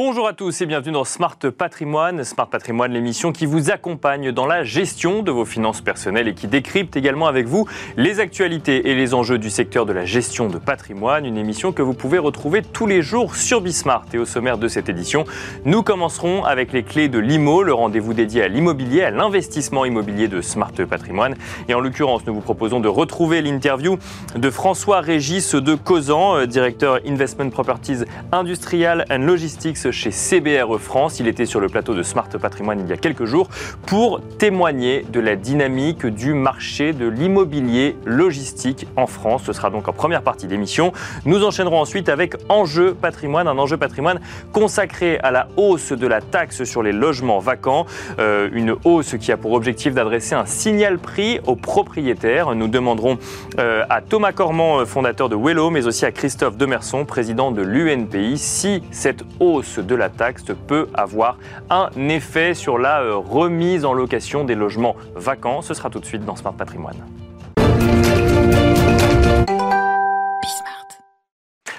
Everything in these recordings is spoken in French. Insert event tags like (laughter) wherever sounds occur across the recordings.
Bonjour à tous et bienvenue dans Smart Patrimoine. Smart Patrimoine, l'émission qui vous accompagne dans la gestion de vos finances personnelles et qui décrypte également avec vous les actualités et les enjeux du secteur de la gestion de patrimoine. Une émission que vous pouvez retrouver tous les jours sur Bismart. Et au sommaire de cette édition, nous commencerons avec les clés de l'IMO, le rendez-vous dédié à l'immobilier, à l'investissement immobilier de Smart Patrimoine. Et en l'occurrence, nous vous proposons de retrouver l'interview de François Régis de Causan, euh, directeur Investment Properties Industrial and Logistics chez CBRE France. Il était sur le plateau de Smart Patrimoine il y a quelques jours pour témoigner de la dynamique du marché de l'immobilier logistique en France. Ce sera donc en première partie d'émission. Nous enchaînerons ensuite avec Enjeu patrimoine, un enjeu patrimoine consacré à la hausse de la taxe sur les logements vacants. Euh, une hausse qui a pour objectif d'adresser un signal prix aux propriétaires. Nous demanderons euh, à Thomas Cormand, fondateur de Wello, mais aussi à Christophe Demerson, président de l'UNPI, si cette hausse de la taxe peut avoir un effet sur la euh, remise en location des logements vacants. Ce sera tout de suite dans Smart Patrimoine.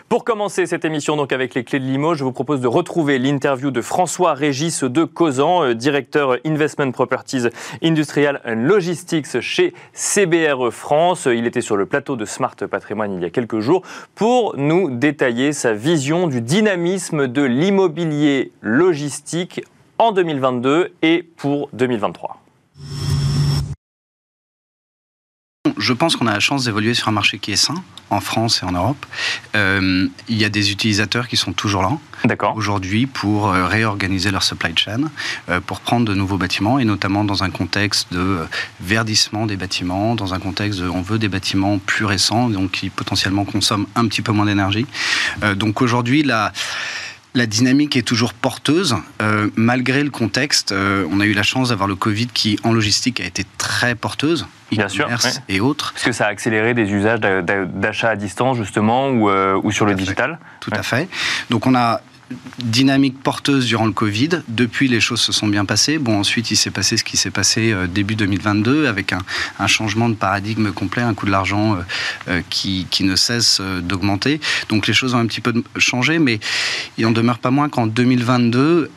Pour commencer cette émission avec les clés de Limoges, je vous propose de retrouver l'interview de François Régis de Causan, euh, directeur Investment Properties Industrial and Logistics chez CBRE France. Il était sur le plateau de Smart Patrimoine il y a quelques jours pour nous détailler sa vision du dynamisme de l'immobilier logistique en 2022 et pour 2023. Je pense qu'on a la chance d'évoluer sur un marché qui est sain, en France et en Europe. Euh, il y a des utilisateurs qui sont toujours là. Aujourd'hui, pour euh, réorganiser leur supply chain, euh, pour prendre de nouveaux bâtiments, et notamment dans un contexte de verdissement des bâtiments, dans un contexte de on veut des bâtiments plus récents, donc qui potentiellement consomment un petit peu moins d'énergie. donc aujourd'hui, la la dynamique est toujours porteuse, euh, malgré le contexte. Euh, on a eu la chance d'avoir le Covid qui, en logistique, a été très porteuse. Bien sûr, et autres. Est-ce que ça a accéléré des usages d'achat à distance, justement, ou, euh, ou sur le digital Tout à fait. Donc on a dynamique porteuse durant le Covid. Depuis, les choses se sont bien passées. Bon, ensuite, il s'est passé ce qui s'est passé euh, début 2022 avec un, changement de paradigme complet, un coût de l'argent euh, euh, qui, qui, ne cesse d'augmenter. Donc, les choses ont un petit peu changé, mais il en demeure pas moins qu'en 2022,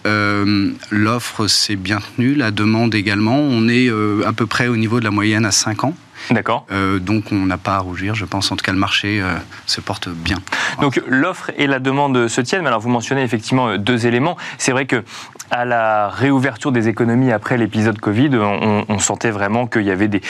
l'offre s'est bien tenue, la demande également. On est à peu près au niveau de la moyenne à 5 ans. D'accord. Euh, donc on n'a pas à rougir, je pense. En tout cas, le marché euh, se porte bien. Donc l'offre et la demande se tiennent. Mais alors vous mentionnez effectivement euh, deux éléments. C'est vrai que à la réouverture des économies après l'épisode Covid, on, sentait vraiment qu'il y avait des,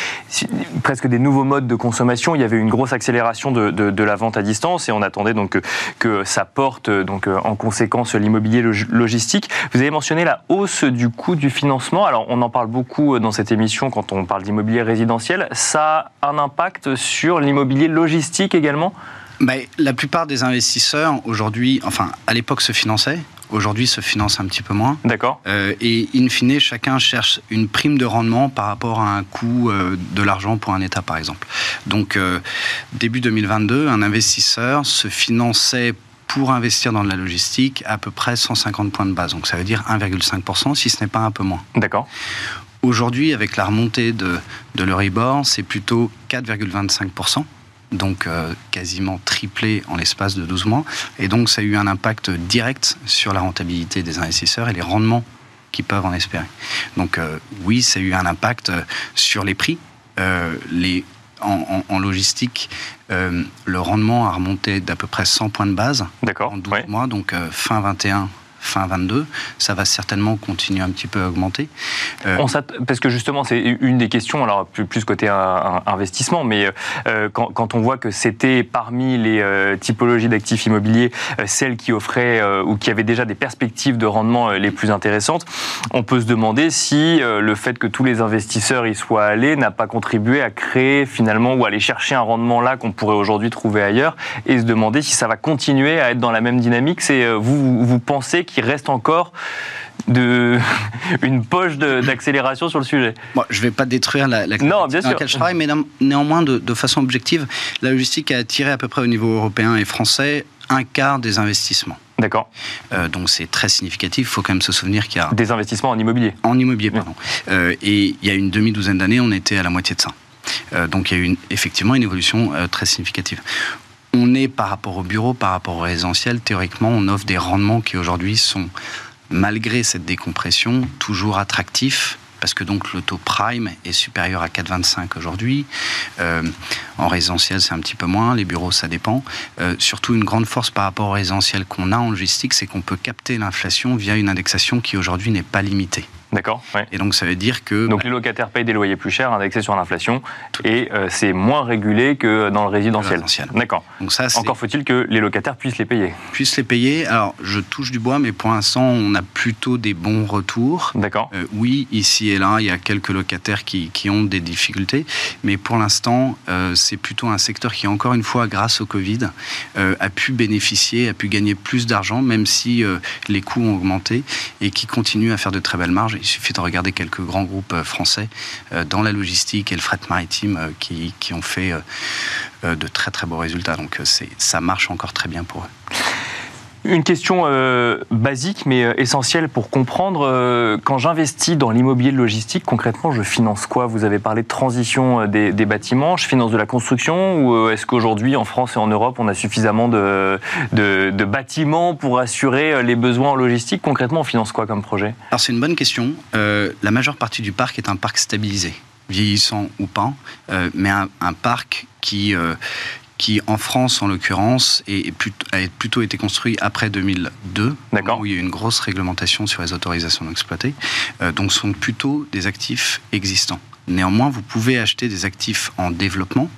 presque des nouveaux modes de consommation. Il y avait une grosse accélération de, de, la vente à distance et on attendait donc que, que ça porte donc en conséquence l'immobilier logistique. Vous avez mentionné la hausse du coût du financement. Alors on en parle beaucoup dans cette émission quand on parle d'immobilier résidentiel. Ça un impact sur l'immobilier logistique également bah, La plupart des investisseurs aujourd'hui, enfin à l'époque se finançaient, aujourd'hui se financent un petit peu moins. D'accord. Euh, et in fine, chacun cherche une prime de rendement par rapport à un coût euh, de l'argent pour un État, par exemple. Donc, euh, début 2022, un investisseur se finançait pour investir dans la logistique à peu près 150 points de base. Donc, ça veut dire 1,5%, si ce n'est pas un peu moins. D'accord. Aujourd'hui, avec la remontée de, de l'Euribor, c'est plutôt 4,25%, donc euh, quasiment triplé en l'espace de 12 mois. Et donc, ça a eu un impact direct sur la rentabilité des investisseurs et les rendements qu'ils peuvent en espérer. Donc, euh, oui, ça a eu un impact euh, sur les prix. les, en, logistique, le rendement a remonté d'à peu près 100 points de base en 12 mois, donc fin 21, fin 22. Ça va certainement continuer un petit peu à augmenter. Euh, parce que justement, c'est une des questions, alors plus, côté investissement, mais euh, quand, on voit que c'était parmi les euh, typologies d'actifs immobiliers celles qui offraient ou qui avaient déjà des perspectives de rendement les plus intéressantes, on peut se demander si le fait que tous les investisseurs y soient allés n'a pas contribué à créer finalement ou aller chercher un rendement là qu'on pourrait aujourd'hui trouver ailleurs et se demander si ça va continuer à être dans la même dynamique. C'est vous, vous pensez qu'il reste encore de, (laughs) une poche d'accélération sur le sujet. je ne vais pas détruire la, la non, bien sûr. laquelle je travaille, mais néanmoins, de, façon objective, la logistique a attiré à peu près au niveau européen et français un quart des investissements. D'accord. Euh, donc c'est très significatif. Il faut quand même se souvenir qu'il y a... Des investissements en immobilier. En immobilier, pardon. Euh, et il y a une demi-douzaine d'années, on était à la moitié de ça. Euh, donc il y a eu effectivement une évolution très significative. On est par rapport au bureau, par rapport au résidentiel, théoriquement, on offre des rendements qui aujourd'hui sont, malgré cette décompression, toujours attractifs parce que donc le taux prime est supérieur à 4,25 aujourd'hui. Euh, en résidentiel, c'est un petit peu moins. Les bureaux, ça dépend. Euh, surtout, une grande force par rapport au résidentiel qu'on a en logistique, c'est qu'on peut capter l'inflation via une indexation qui aujourd'hui n'est pas limitée. D'accord. Et donc ça veut dire que... Donc les locataires payent des loyers plus chers, indexés sur l'inflation, et euh, c'est moins régulé que dans le résidentiel. D'accord. Donc ça, Encore faut-il que les locataires puissent les payer. Puissent les payer. Alors je touche du bois, mais pour l'instant on a plutôt des bons retours. D'accord. Euh, oui, ici et là, il y a quelques locataires qui, qui ont des difficultés, mais pour l'instant euh, c'est plutôt un secteur qui, encore une fois, grâce au Covid, a pu bénéficier, a pu gagner plus d'argent, même si les coûts ont augmenté, et qui continue à faire de très belles marges il suffit de regarder quelques grands groupes euh, français euh, dans la logistique et le fret maritime euh, qui, qui ont fait de très très beaux résultats. Donc ça marche encore très bien pour eux. Une question euh, basique mais euh, essentielle pour comprendre. Euh, quand j'investis dans l'immobilier logistique, concrètement, je finance quoi? Vous avez parlé de transition des, bâtiments. Je finance de la construction ou est-ce qu'aujourd'hui, en France et en Europe, on a suffisamment de, bâtiments pour assurer les besoins en logistique Concrètement, on finance quoi comme projet? Alors c'est une bonne question. la majeure partie du parc est un parc stabilisé vieillissant ou pas, mais un parc qui, qui en France en l'occurrence a plutôt été construit après 2002, où il y a eu une grosse réglementation sur les autorisations d'exploiter, euh, donc sont plutôt des actifs existants. Néanmoins, vous pouvez acheter des actifs en développement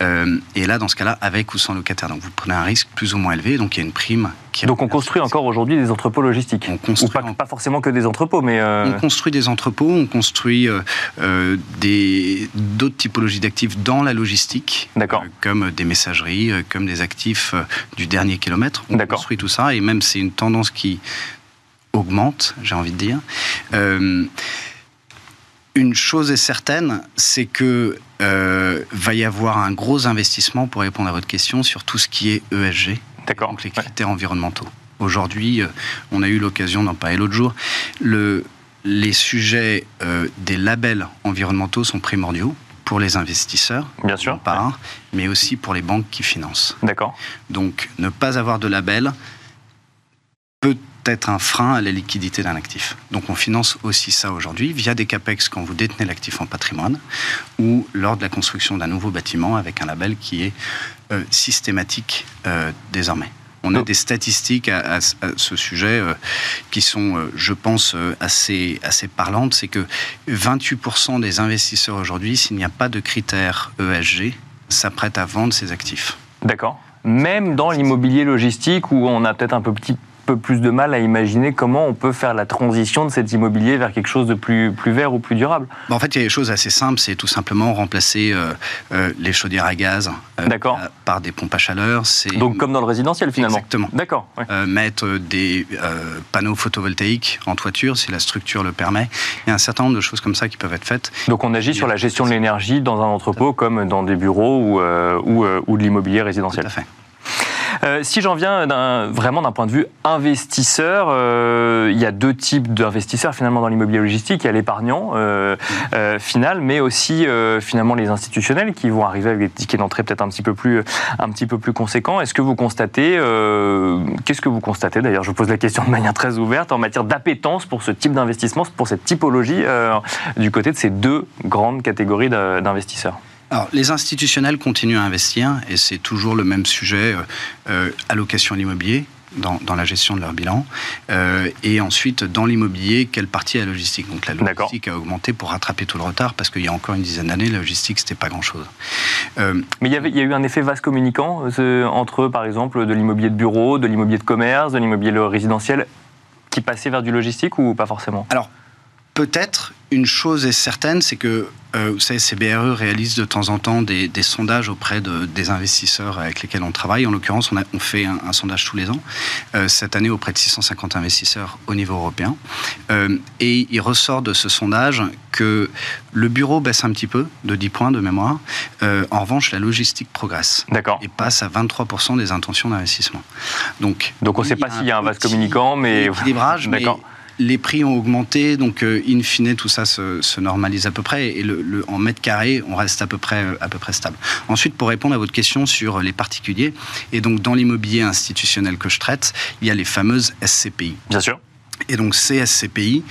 euh, et là, dans ce cas-là, avec ou sans locataire. Donc vous prenez un risque plus ou moins élevé, donc il y a une prime. Qui donc on construit encore aujourd'hui des entrepôts logistiques on construit pas, pas, forcément que des entrepôts, mais... Euh, on construit des entrepôts, on construit euh, d'autres typologies d'actifs dans la logistique, comme des messageries, comme des actifs du dernier kilomètre. On construit tout ça, et même c'est une tendance qui augmente, j'ai envie de dire. une chose est certaine, c'est que euh, va y avoir un gros investissement pour répondre à votre question sur tout ce qui est ESG, donc les critères environnementaux. Aujourd'hui, euh, on a eu l'occasion d'en parler l'autre jour. Le, les sujets euh, des labels environnementaux sont primordiaux pour les investisseurs, bien sûr, mais aussi pour les banques qui financent. D'accord. Donc, ne pas avoir de label peut être un frein à la liquidité d'un actif. Donc on finance aussi ça aujourd'hui via des CAPEX quand vous détenez l'actif en patrimoine ou lors de la construction d'un nouveau bâtiment avec un label qui est euh, systématique euh, désormais. On a des statistiques à, ce sujet euh, qui sont, je pense, assez, assez parlantes. C'est que 28% des investisseurs aujourd'hui, s'il n'y a pas de critères ESG, s'apprêtent à vendre ses actifs. D'accord. Même dans l'immobilier logistique où on a peut-être un peu petit, peu plus de mal à imaginer comment on peut faire la transition de cet immobilier vers quelque chose de plus, plus vert ou plus durable. Bah, en fait, il y a des choses assez simples. C'est tout simplement remplacer euh, euh, les chaudières à gaz euh, par des pompes à chaleur. Donc comme dans le résidentiel finalement Exactement. D'accord. mettre des panneaux photovoltaïques en toiture si la structure le permet. Il y a un certain nombre de choses comme ça qui peuvent être faites. Donc on agit sur la gestion de l'énergie dans un entrepôt comme dans des bureaux ou, ou, ou de l'immobilier résidentiel. Tout à fait. Euh, si j'en viens vraiment d'un point de vue investisseur, euh, il y a deux types d'investisseurs finalement dans l'immobilier logistique. Il y a l'épargnant euh, final, mais aussi finalement les institutionnels qui vont arriver avec des tickets d'entrée peut-être un petit peu plus un petit peu plus conséquents. Est-ce que vous constatez qu'est-ce que vous constatez d'ailleurs? Je vous pose la question de manière très ouverte en matière d'appétence pour ce type d'investissement, pour cette typologie du côté de ces deux grandes catégories d'investisseurs. Alors, les institutionnels continuent à investir et c'est toujours le même sujet euh, euh allocation à l'immobilier. Dans, dans, la gestion de leur bilan. Euh, et ensuite, dans l'immobilier, quelle partie est la logistique? Donc la logistique a augmenté pour rattraper tout le retard, parce qu'il y a encore une dizaine d'années, la logistique, c'était pas grand-chose. Euh, Mais il y, avait, il y a eu un effet vaste communicant euh, entre, par exemple, de l'immobilier de bureau, de l'immobilier de commerce, de l'immobilier résidentiel, qui passait vers du logistique ou pas forcément? Alors, peut-être, une chose est certaine, c'est que euh, vous savez, CBRE réalise de temps en temps des, sondages auprès de, des investisseurs avec lesquels on travaille. En l'occurrence, on, on, fait un, sondage tous les ans, euh, cette année auprès de 650 investisseurs au niveau européen. Euh, et il ressort de ce sondage que le bureau baisse un petit peu, de 10 points de mémoire. en revanche, la logistique progresse. D'accord. Et passe à 23% des intentions d'investissement. Donc, Donc on ne sait pas s'il y a un vase communicant, mais... Équilibrage, mais les prix ont augmenté, donc in fine, tout ça se, normalise à peu près, et le, en mètre carré, on reste à peu, près, à peu près stable. Ensuite, pour répondre à votre question sur les particuliers, et donc dans l'immobilier institutionnel que je traite, il y a les fameuses SCPI. Bien sûr. Et donc ces SCPI,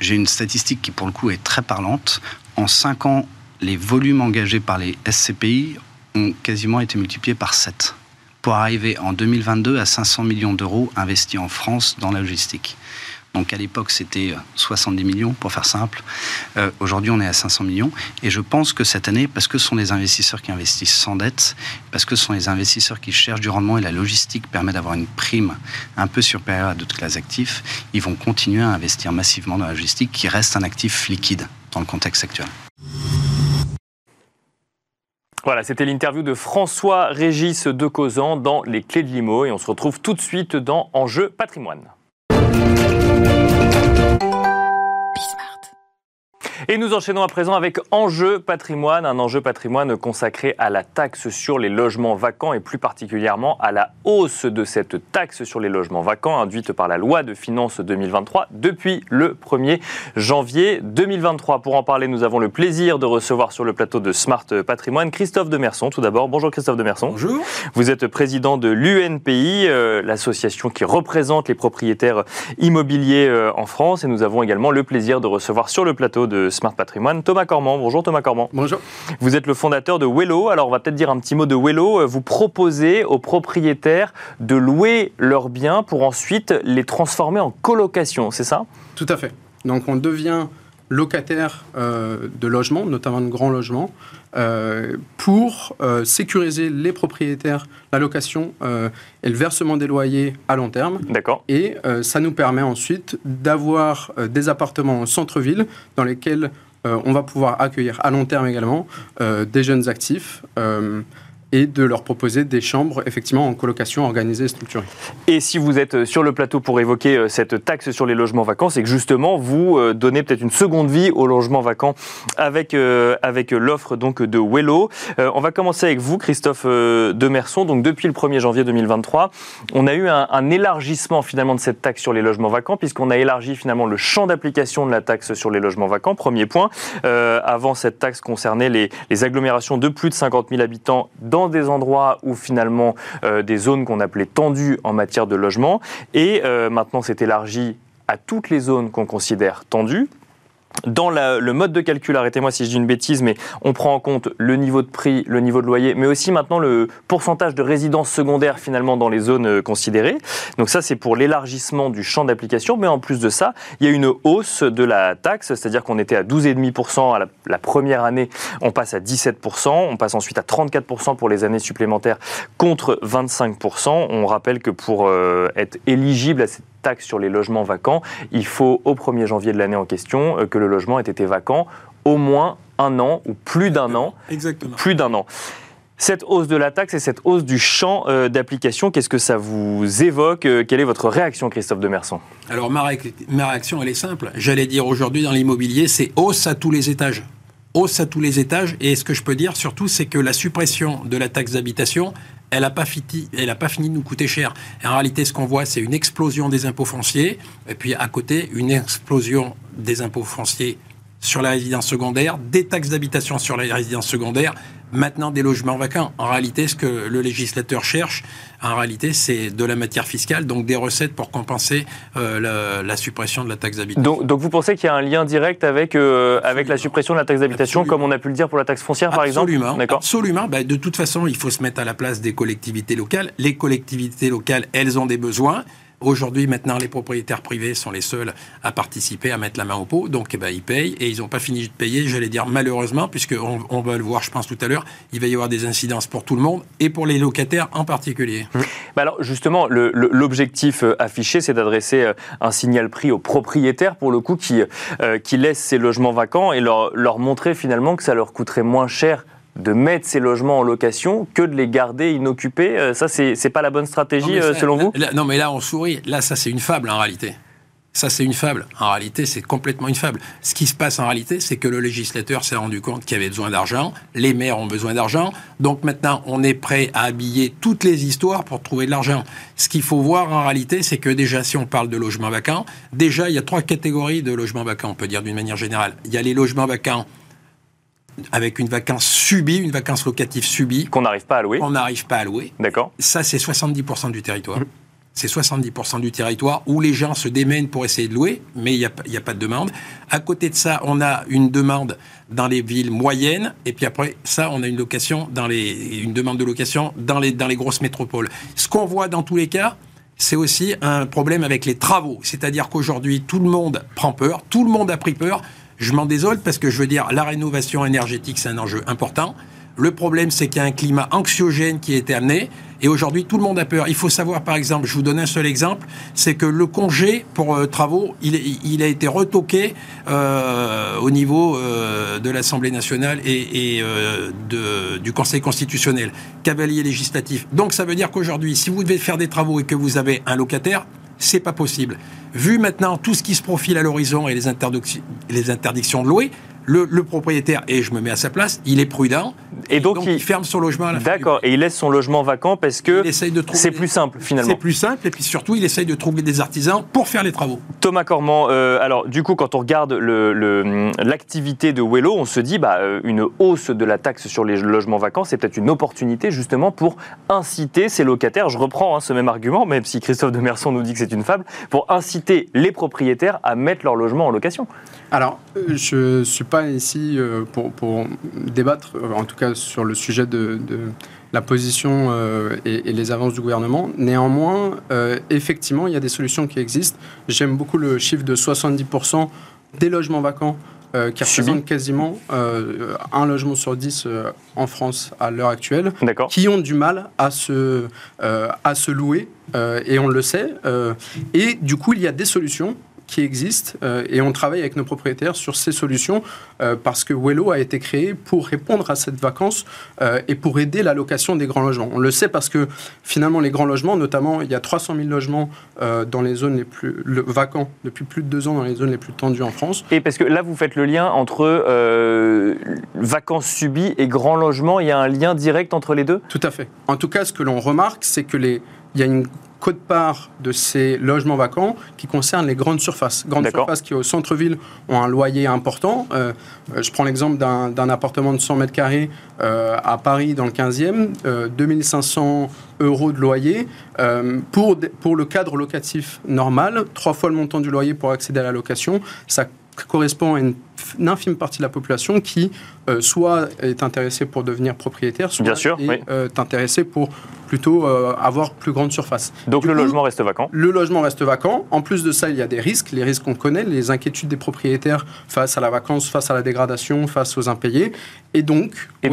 j'ai une statistique qui pour le coup est très parlante. En 5 ans, les volumes engagés par les SCPI ont quasiment été multipliés par 7 pour arriver en 2022 à 500 millions d'euros investis en France dans la logistique. Donc à l'époque, c'était 70 millions, pour faire simple. Euh, aujourd'hui, on est à 500 millions. Et je pense que cette année, parce que ce sont des investisseurs qui investissent sans dette, parce que ce sont les investisseurs qui cherchent du rendement et la logistique permet d'avoir une prime un peu supérieure à d'autres classes d'actifs, ils vont continuer à investir massivement dans la logistique, qui reste un actif liquide dans le contexte actuel. Voilà, c'était l'interview de François Régis de Causan dans Les Clés de l'IMO et on se retrouve tout de suite dans Enjeu patrimoine. Et nous enchaînons à présent avec Enjeu patrimoine, un enjeu patrimoine consacré à la taxe sur les logements vacants et plus particulièrement à la hausse de cette taxe sur les logements vacants induite par la loi de finances 2023 depuis le 1er janvier 2023. Pour en parler, nous avons le plaisir de recevoir sur le plateau de Smart Patrimoine Christophe Demerson. Tout d'abord, bonjour Christophe Demerson. Bonjour. Vous êtes président de l'UNPI, euh, l'association qui représente les propriétaires immobiliers euh, en France. Et nous avons également le plaisir de recevoir sur le plateau de Smart Patrimoine. Thomas Cormand, bonjour Thomas Cormand. Bonjour. Vous êtes le fondateur de Wello. Alors on va peut-être dire un petit mot de Wello. Vous proposez aux propriétaires de louer leurs biens pour ensuite les transformer en colocation, c'est ça? Tout à fait. Donc on devient locataire euh, de logements, notamment de grands logements, euh, pour euh, sécuriser les propriétaires, la location et le versement des loyers à long terme. D'accord. Et ça nous permet ensuite d'avoir des appartements en centre-ville dans lesquels on va pouvoir accueillir à long terme également des jeunes actifs et de leur proposer des chambres effectivement en colocation organisée et structurée. Et si vous êtes sur le plateau pour évoquer euh, cette taxe sur les logements vacants, c'est que justement vous euh, donnez peut-être une seconde vie aux logements vacants avec, euh, avec l'offre donc de Wello. on va commencer avec vous, Christophe Demerson. Donc depuis le 1er janvier 2023, on a eu un, élargissement finalement de cette taxe sur les logements vacants puisqu'on a élargi finalement le champ d'application de la taxe sur les logements vacants. Premier point. avant cette taxe concernait les, les agglomérations de plus de 50 000 habitants dans des endroits où finalement euh, des zones qu'on appelait tendues en matière de logement. Et euh, maintenant, c'est élargi à toutes les zones qu'on considère tendues dans le mode de calcul, arrêtez-moi si je dis une bêtise, mais on prend en compte le niveau de prix, le niveau de loyer, mais aussi maintenant le pourcentage de résidences secondaires finalement dans les zones euh, considérées. Donc ça, c'est pour l'élargissement du champ d'application. Mais en plus de ça, il y a une hausse de la taxe, c'est-à-dire qu'on était à 12,5% à la, première année, on passe à 17%, on passe ensuite à 34% pour les années supplémentaires contre 25%. On rappelle que pour euh, être éligible à cette taxe sur les logements vacants, il faut au 1er janvier de l'année en question euh, que le logement ait été vacant au moins un an ou plus d'un an. Exactement. Plus d'un an. Cette hausse de la taxe et cette hausse du champ euh, d'application, qu'est-ce que ça vous évoque euh, Quelle est votre réaction, Christophe Demerson Alors, ma, ma réaction, elle est simple. J'allais dire aujourd'hui dans l'immobilier, c'est hausse à tous les étages. Hausse à tous les étages. Et ce que je peux dire surtout, c'est que la suppression de la taxe d'habitation, elle n'a pas, fini, pas fini de nous coûter cher. en réalité, ce qu'on voit, c'est une explosion des impôts fonciers, et puis à côté, une explosion des impôts fonciers sur la résidence secondaire, des taxes d'habitation sur la résidence secondaire, maintenant des logements vacants. En réalité, ce que le législateur cherche, en réalité, c'est de la matière fiscale, donc des recettes pour compenser euh, la, suppression de la taxe d'habitation. Donc, vous pensez qu'il y a un lien direct avec, euh, avec la suppression de la taxe d'habitation, comme on a pu le dire pour la taxe foncière, par exemple Absolument. Bah, de toute façon, il faut se mettre à la place des collectivités locales. Les collectivités locales, elles ont des besoins. Aujourd'hui, maintenant, les propriétaires privés sont les seuls à participer, à mettre la main au pot. Donc, eh ben, ils payent et ils n'ont pas fini de payer, j'allais dire malheureusement, puisqu'on on va le voir, je pense, tout à l'heure, il va y avoir des incidences pour tout le monde et pour les locataires en particulier. Mmh. Alors, justement, l'objectif euh, affiché, c'est d'adresser euh, un signal prix aux propriétaires, pour le coup, qui, euh, qui laissent ces logements vacants et leur, leur montrer finalement que ça leur coûterait moins cher de mettre ces logements en location que de les garder inoccupés. Euh, ça, c'est pas la bonne stratégie, euh, selon vous Non, mais là, on sourit. Là, ça, c'est une fable, en réalité. Ça, c'est une fable. En réalité, c'est complètement une fable. Ce qui se passe en réalité, c'est que le législateur s'est rendu compte qu'il y avait besoin d'argent, les maires ont besoin d'argent, donc maintenant, on est prêt à habiller toutes les histoires pour trouver de l'argent. Ce qu'il faut voir en réalité, c'est que déjà, si on parle de logements vacants, déjà, il y a trois catégories de logements vacants, on peut dire d'une manière générale. Il y a les logements vacants avec une vacance subie, une vacance locative subie. Qu'on n'arrive pas à louer. On n'arrive pas à louer. D'accord. Ça, c'est 70% du territoire. Mmh c'est 70% du territoire où les gens se démènent pour essayer de louer, mais il n'y a, a, pas de demande. À côté de ça, on a une demande dans les villes moyennes, et puis après ça, on a une location dans les, une demande de location dans les, dans les grosses métropoles. Ce qu'on voit dans tous les cas, c'est aussi un problème avec les travaux. C'est-à-dire qu'aujourd'hui, tout le monde prend peur, tout le monde a pris peur. Je m'en désole parce que je veux dire, la rénovation énergétique, c'est un enjeu important. Le problème, c'est qu'il y a un climat anxiogène qui a été amené. Et aujourd'hui, tout le monde a peur. Il faut savoir, par exemple, je vous donne un seul exemple, c'est que le congé pour euh, travaux, il, a été retoqué euh, au niveau euh, de l'Assemblée nationale et, du Conseil constitutionnel, cavalier législatif. Donc ça veut dire qu'aujourd'hui, si vous devez faire des travaux et que vous avez un locataire, c'est pas possible. Vu maintenant tout ce qui se profile à l'horizon et les, les interdictions de louer, le, propriétaire, et je me mets à sa place, il est prudent. Et donc, il, ferme son logement à la D'accord, et il laisse son logement vacant parce que c'est plus simple finalement. C'est plus simple, et puis surtout, il essaye de trouver des artisans pour faire les travaux. Thomas Cormand, euh, alors du coup, quand on regarde l'activité de Wello, on se dit bah, euh, une hausse de la taxe sur les logements vacants, c'est peut-être une opportunité justement pour inciter ces locataires, je reprends hein, ce même argument, même si Christophe de Merson nous dit que c'est une fable, pour inciter les propriétaires à mettre leur logement en location. Alors, euh, je ne suis pas ici euh, pour, débattre, euh, en tout cas sur le sujet de, la position et, les avances du gouvernement. Néanmoins, effectivement, il y a des solutions qui existent. J'aime beaucoup le chiffre de 70% des logements vacants qui représentent quasiment un logement sur dix en France à l'heure actuelle, qui ont du mal à se, à se louer, et on le sait. et du coup, il y a des solutions qui existent euh, et on travaille avec nos propriétaires sur ces solutions euh, parce que Wello a été créé pour répondre à cette vacance euh, et pour aider la location des grands logements. On le sait parce que finalement les grands logements, notamment il y a 300 000 logements dans les zones les plus vacants depuis plus de deux ans dans les zones les plus tendues en France. Et parce que là vous faites le lien entre vacances subies et grands logements, il y a un lien direct entre les deux? Tout à fait. En tout cas, ce que l'on remarque, c'est que les il y a une quote-part de ces logements vacants qui concerne les grandes surfaces. Grandes surfaces qui, au centre-ville, ont un loyer important. Euh, euh, je prends l'exemple d'un appartement de 100 mètres carrés euh, à Paris, dans le 15e, 2500 euros de loyer. pour, pour le cadre locatif normal, trois fois le montant du loyer pour accéder à la location, ça correspond à une, infime partie de la population qui euh, soit est intéressée pour devenir propriétaire, soit est euh, intéressée pour plutôt euh, avoir plus grande surface. Donc le logement reste vacant Le logement reste vacant. En plus de ça, il y a des risques, les risques qu'on connaît, les inquiétudes des propriétaires face à la vacance, face à la dégradation, face aux impayés. Et donc, et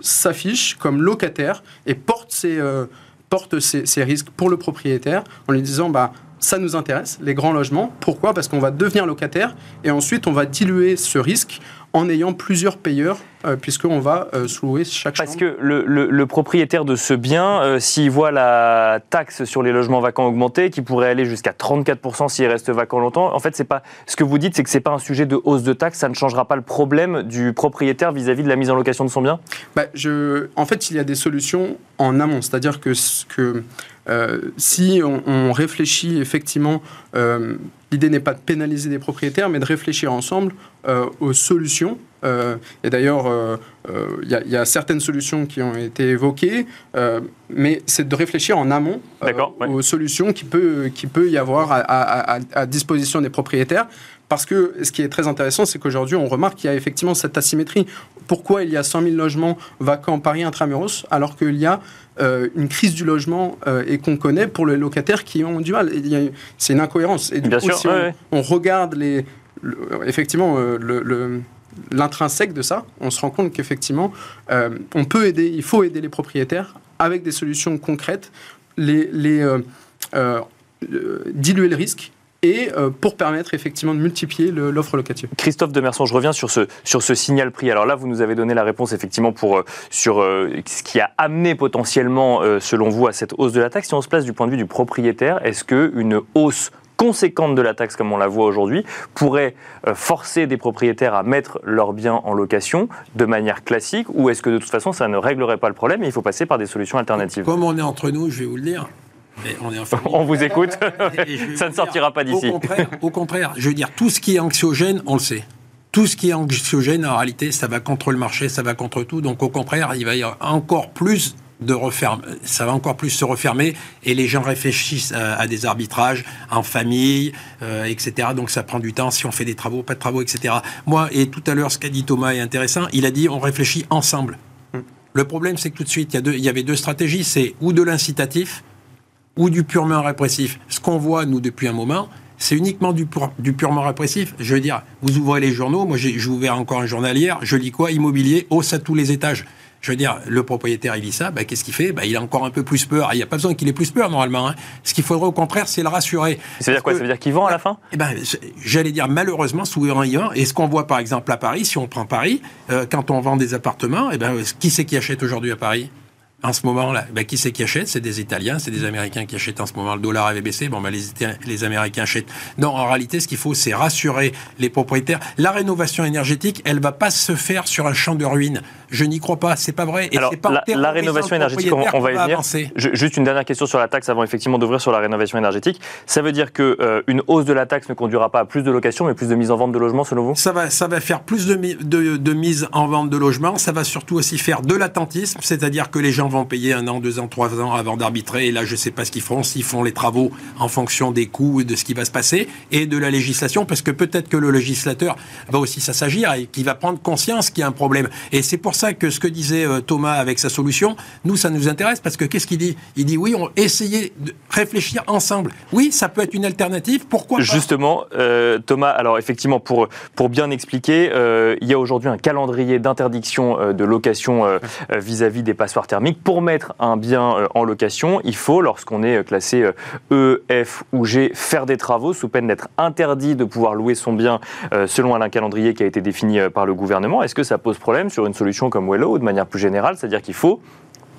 s'affiche comme locataire et porte ces, risques pour le propriétaire en lui disant bah ça nous intéresse, les grands logements. Pourquoi? Parce qu'on va devenir locataire et ensuite on va diluer ce risque en ayant plusieurs payeurs, euh, puisqu'on va euh, sous chaque Parce que le, propriétaire de ce bien, euh, s'il voit la taxe sur les logements vacants augmenter, qui pourrait aller jusqu'à 34% s'il reste vacant longtemps, en fait, c'est pas ce que vous dites, c'est que c'est pas un sujet de hausse de taxe, ça ne changera pas le problème du propriétaire vis-à-vis de la mise en location de son bien? Bah, je, En fait, il y a des solutions en amont, c'est-à-dire que, que si on, réfléchit effectivement l'idée n'est pas de pénaliser des propriétaires, mais de réfléchir ensemble euh, aux solutions. Euh, et d'ailleurs, euh, il y, a certaines solutions qui ont été évoquées, mais c'est de réfléchir en amont aux solutions qui peut, qui peut y avoir à, disposition des propriétaires. Parce que ce qui est très intéressant, c'est qu'aujourd'hui, on remarque qu'il y a effectivement cette asymétrie. Pourquoi il y a 100 000 logements vacants Paris intramuros, alors qu'il y a euh, une crise du logement euh, et qu'on connaît pour les locataires qui ont du mal. C'est une incohérence. Et du Bien coup, sûr, si on, regarde les, effectivement euh, l'intrinsèque de ça, on se rend compte qu'effectivement, on peut aider, il faut aider les propriétaires avec des solutions concrètes, les, les diluer le risque et euh, pour permettre effectivement de multiplier l'offre locative. Christophe Demerson, je reviens sur ce, sur ce signal prix. Alors là, vous nous avez donné la réponse effectivement pour, euh, sur euh, ce qui a amené potentiellement, selon vous, à cette hausse de la taxe. Si on se place du point de vue du propriétaire, est-ce qu'une hausse conséquente de la taxe comme on la voit aujourd'hui pourrait euh, forcer des propriétaires à mettre leurs biens en location de manière classique ou est-ce que de toute façon ça ne réglerait pas le problème et il faut passer par des solutions alternatives? Comme on est entre nous, je vais vous le dire, on, (laughs) on, vous écoute. ça ne sortira pas d'ici. Au, au contraire, je veux dire, tout ce qui est anxiogène, on le sait tout ce qui est anxiogène, en réalité, ça va contre le marché, ça va contre tout. Donc, au contraire, il va y avoir encore plus de refermer, ça va encore plus se refermer et les gens réfléchissent à, des arbitrages en famille, euh, etc. Donc ça prend du temps si on fait des travaux, pas de travaux, etc. Moi, et tout à l'heure, ce qu'a dit Thomas est intéressant, il a dit on réfléchit ensemble. Mm. Le problème, c'est que tout de suite, il y, a deux, il y avait deux stratégies, c'est ou de l'incitatif ou du purement répressif. Ce qu'on voit, nous, depuis un moment, c'est uniquement du, du, purement répressif. Je veux dire, vous ouvrez les journaux, moi j'ai ouvert encore un journal hier, je lis quoi? Immobilier, hausse à tous les étages. Je veux dire, le propriétaire, il lit ça, bah, qu'est-ce qu'il fait? Bah, Il a encore un peu plus peur. Il n'y a pas besoin qu'il ait plus peur, normalement. Hein. Ce qu'il faudrait, au contraire, c'est le rassurer. Ça veut dire quoi? Ça veut dire qu'il vend à la fin? eh ben, J'allais dire, malheureusement, souvent il vend. Et ce qu'on voit, par exemple, à Paris, si on prend Paris, euh, quand on vend des appartements, eh ben, qui c'est qui achète aujourd'hui à Paris? En ce moment, là, ben, qui c'est qui achète? C'est des Italiens, c'est des Américains qui achètent en ce moment. Le dollar avait baissé, bon, ben, les, les Américains achètent. Non, en réalité, ce qu'il faut, c'est rassurer les propriétaires. La rénovation énergétique, elle va pas se faire sur un champ de ruines. Je n'y crois pas, c'est pas vrai. Et Alors, pas la, rénovation énergétique, on, va y venir? juste une dernière question sur la taxe avant effectivement d'ouvrir sur la rénovation énergétique. Ça veut dire qu'une euh, une hausse de la taxe ne conduira pas à plus de location, mais plus de mise en vente de logements, selon vous? Ça va, ça va faire plus de, de, de mise en vente de logements. Ça va surtout aussi faire de l'attentisme, c'est-à-dire que les gens vont payer un an, deux ans, trois ans avant d'arbitrer. Et là, je ne sais pas ce qu'ils feront, s'ils font les travaux en fonction des coûts et de ce qui va se passer, et de la législation, parce que peut-être que le législateur va aussi s'agir et qu'il va prendre conscience qu'il y a un problème. Et c'est pour ça que ce que disait euh, Thomas avec sa solution, nous, ça nous intéresse, parce que qu'est-ce qu'il dit? Il dit oui, on essayer de réfléchir ensemble. Oui, ça peut être une alternative. Pourquoi Justement, euh, Thomas, alors effectivement, pour, pour bien expliquer, euh, il y a aujourd'hui un calendrier d'interdiction de location vis-à-vis des passoires thermiques pour mettre un bien euh, en location, il faut, lorsqu'on est euh, classé E, F ou G, faire des travaux sous peine d'être interdit de pouvoir louer son bien euh, selon un calendrier qui a été défini par le gouvernement. Est-ce que ça pose problème sur une solution comme Wello ou de manière plus générale? C'est-à-dire qu'il faut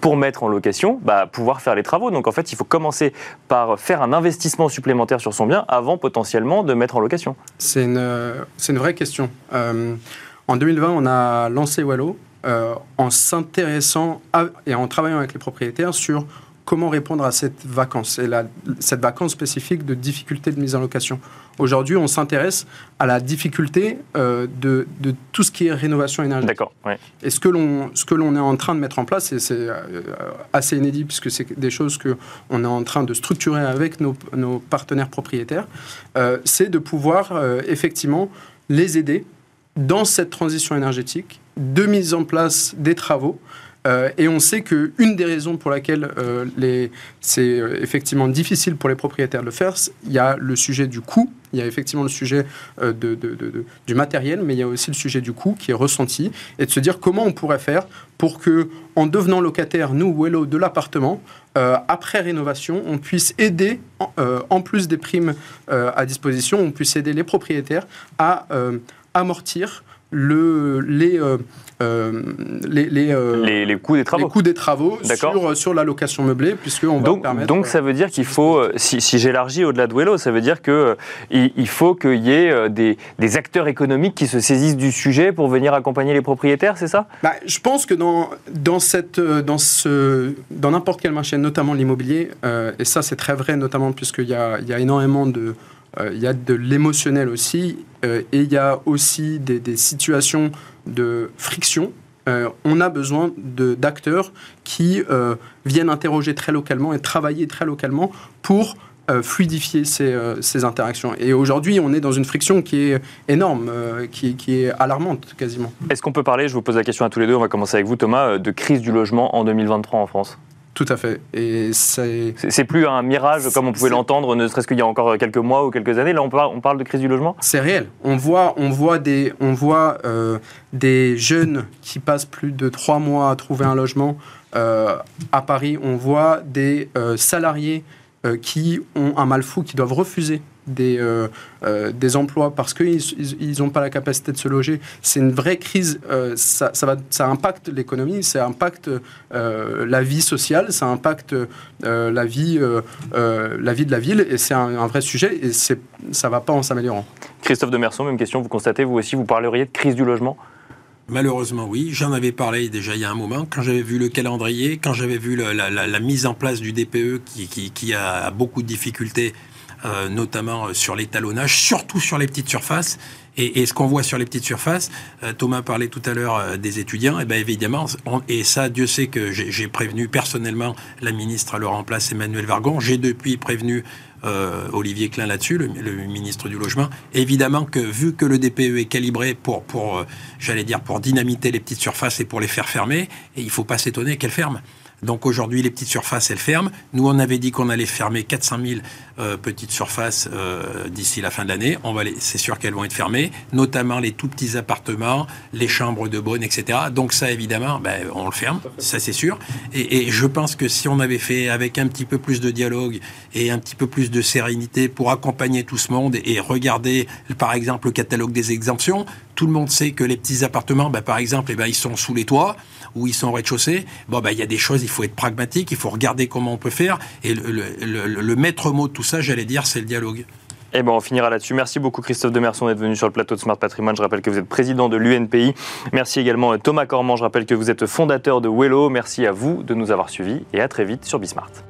pour mettre en location, bah, pouvoir faire les travaux. Donc en fait, il faut commencer par faire un investissement supplémentaire sur son bien avant potentiellement de mettre en location. C'est une, une vraie question. en 2020, on a lancé Wallo euh, en s'intéressant et en travaillant avec les propriétaires sur comment répondre à cette vacance et cette vacance spécifique de difficulté de mise en location. Aujourd'hui, on s'intéresse à la difficulté euh, de, tout ce qui est rénovation énergétique. D'accord. Et ce que l'on ce que l'on est en train de mettre en place, et c'est euh, assez inédit puisque c'est des choses que on est en train de structurer avec nos, partenaires propriétaires, c'est de pouvoir effectivement les aider dans cette transition énergétique de mise en place des travaux. Euh, et on sait qu'une des raisons pour laquelle euh, c'est euh, effectivement difficile pour les propriétaires de le faire, il y a le sujet du coût, il y a effectivement le sujet du matériel, mais il y a aussi le sujet du coût qui est ressenti, et de se dire comment on pourrait faire pour que, en devenant locataire, nous, Wello, de l'appartement, après rénovation, on puisse aider, en, plus des primes à disposition, on puisse aider les propriétaires à amortir le, les, euh, euh, euh, les, les, coûts des travaux, les coûts des travaux sur, sur la location meublée, puisqu'on va donc, permettre... Donc ça veut dire qu'il faut, si, si j'élargis au-delà de Wello, ça veut dire qu'il il faut qu'il y ait des, des, acteurs économiques qui se saisissent du sujet pour venir accompagner les propriétaires, c'est ça? Bah, Je pense que dans, dans, cette, dans, ce, dans n'importe quel marché, notamment l'immobilier, et ça c'est très vrai notamment puisqu'il y a, il y a énormément de il y a de l'émotionnel aussi, euh, et il y a aussi des, situations de friction. Euh, on a besoin d'acteurs qui viennent interroger très localement et travailler très localement pour fluidifier ces, interactions. Et aujourd'hui, on est dans une friction qui est énorme, qui, est alarmante quasiment. Est-ce qu'on peut parler, je vous pose la question à tous les deux, on va commencer avec vous Thomas, de crise du logement en 2023 en France? Tout à fait. Et c'est. C'est plus un mirage comme on pouvait l'entendre, ne serait-ce qu'il y a encore quelques mois ou quelques années. Là, on parle, on parle de crise du logement? C'est réel. On voit, on voit, des, on voit euh, des jeunes qui passent plus de trois mois à trouver un logement euh, à Paris. On voit des euh, salariés qui ont un mal fou, qui doivent refuser des, euh, euh, des emplois parce qu'ils n'ont pas la capacité de se loger. C'est une vraie crise. ça, ça, va, ça impacte l'économie, ça impacte la vie sociale, ça impacte la, vie, la vie de la ville et c'est un, un, vrai sujet et ça ne va pas en s'améliorant. Christophe Demerson, même question, vous constatez vous aussi, vous parleriez de crise du logement? Malheureusement, oui. J'en avais parlé déjà il y a un moment. Quand j'avais vu le calendrier, quand j'avais vu la, mise en place du DPE qui, a beaucoup de difficultés, euh, notamment sur l'étalonnage, surtout sur les petites surfaces. Et, ce qu'on voit sur les petites surfaces, euh, Thomas parlait tout à l'heure euh, des étudiants, et bien évidemment, et ça, Dieu sait que j'ai prévenu personnellement la ministre à leur remplace, Emmanuel Vargon. J'ai depuis prévenu euh, Olivier Klein là-dessus, le, ministre du Logement. Évidemment que vu que le DPE est calibré pour, pour j'allais dire, pour dynamiter les petites surfaces et pour les faire fermer, et il ne faut pas s'étonner qu'elles ferment. Donc aujourd'hui, les petites surfaces, elles ferment. Nous, on avait dit qu'on allait fermer 400 000 euh, petites surfaces euh, d'ici la fin de l'année. On va c'est sûr qu'elles vont être fermées, notamment les tout petits appartements, les chambres de bonne, etc. Donc ça, évidemment, ben, on le ferme, ça c'est sûr. Et, je pense que si on avait fait avec un petit peu plus de dialogue et un petit peu plus de sérénité pour accompagner tout ce monde et regarder, par exemple, le catalogue des exemptions, tout le monde sait que les petits appartements, ben, par exemple, eh ben, ils sont sous les toits ou ils sont au rez-de-chaussée. Bon, ben, il y a des choses il faut être pragmatique, il faut regarder comment on peut faire. Et le, maître mot de tout ça, j'allais dire, c'est le dialogue. Eh ben, on finira là-dessus. Merci beaucoup Christophe Demerson d'être venu sur le plateau de Smart Patrimoine. Je rappelle que vous êtes président de l'UNPI. Merci également euh, Thomas Cormand. Je rappelle que vous êtes fondateur de Wello. Merci à vous de nous avoir suivis et à très vite sur Bismart.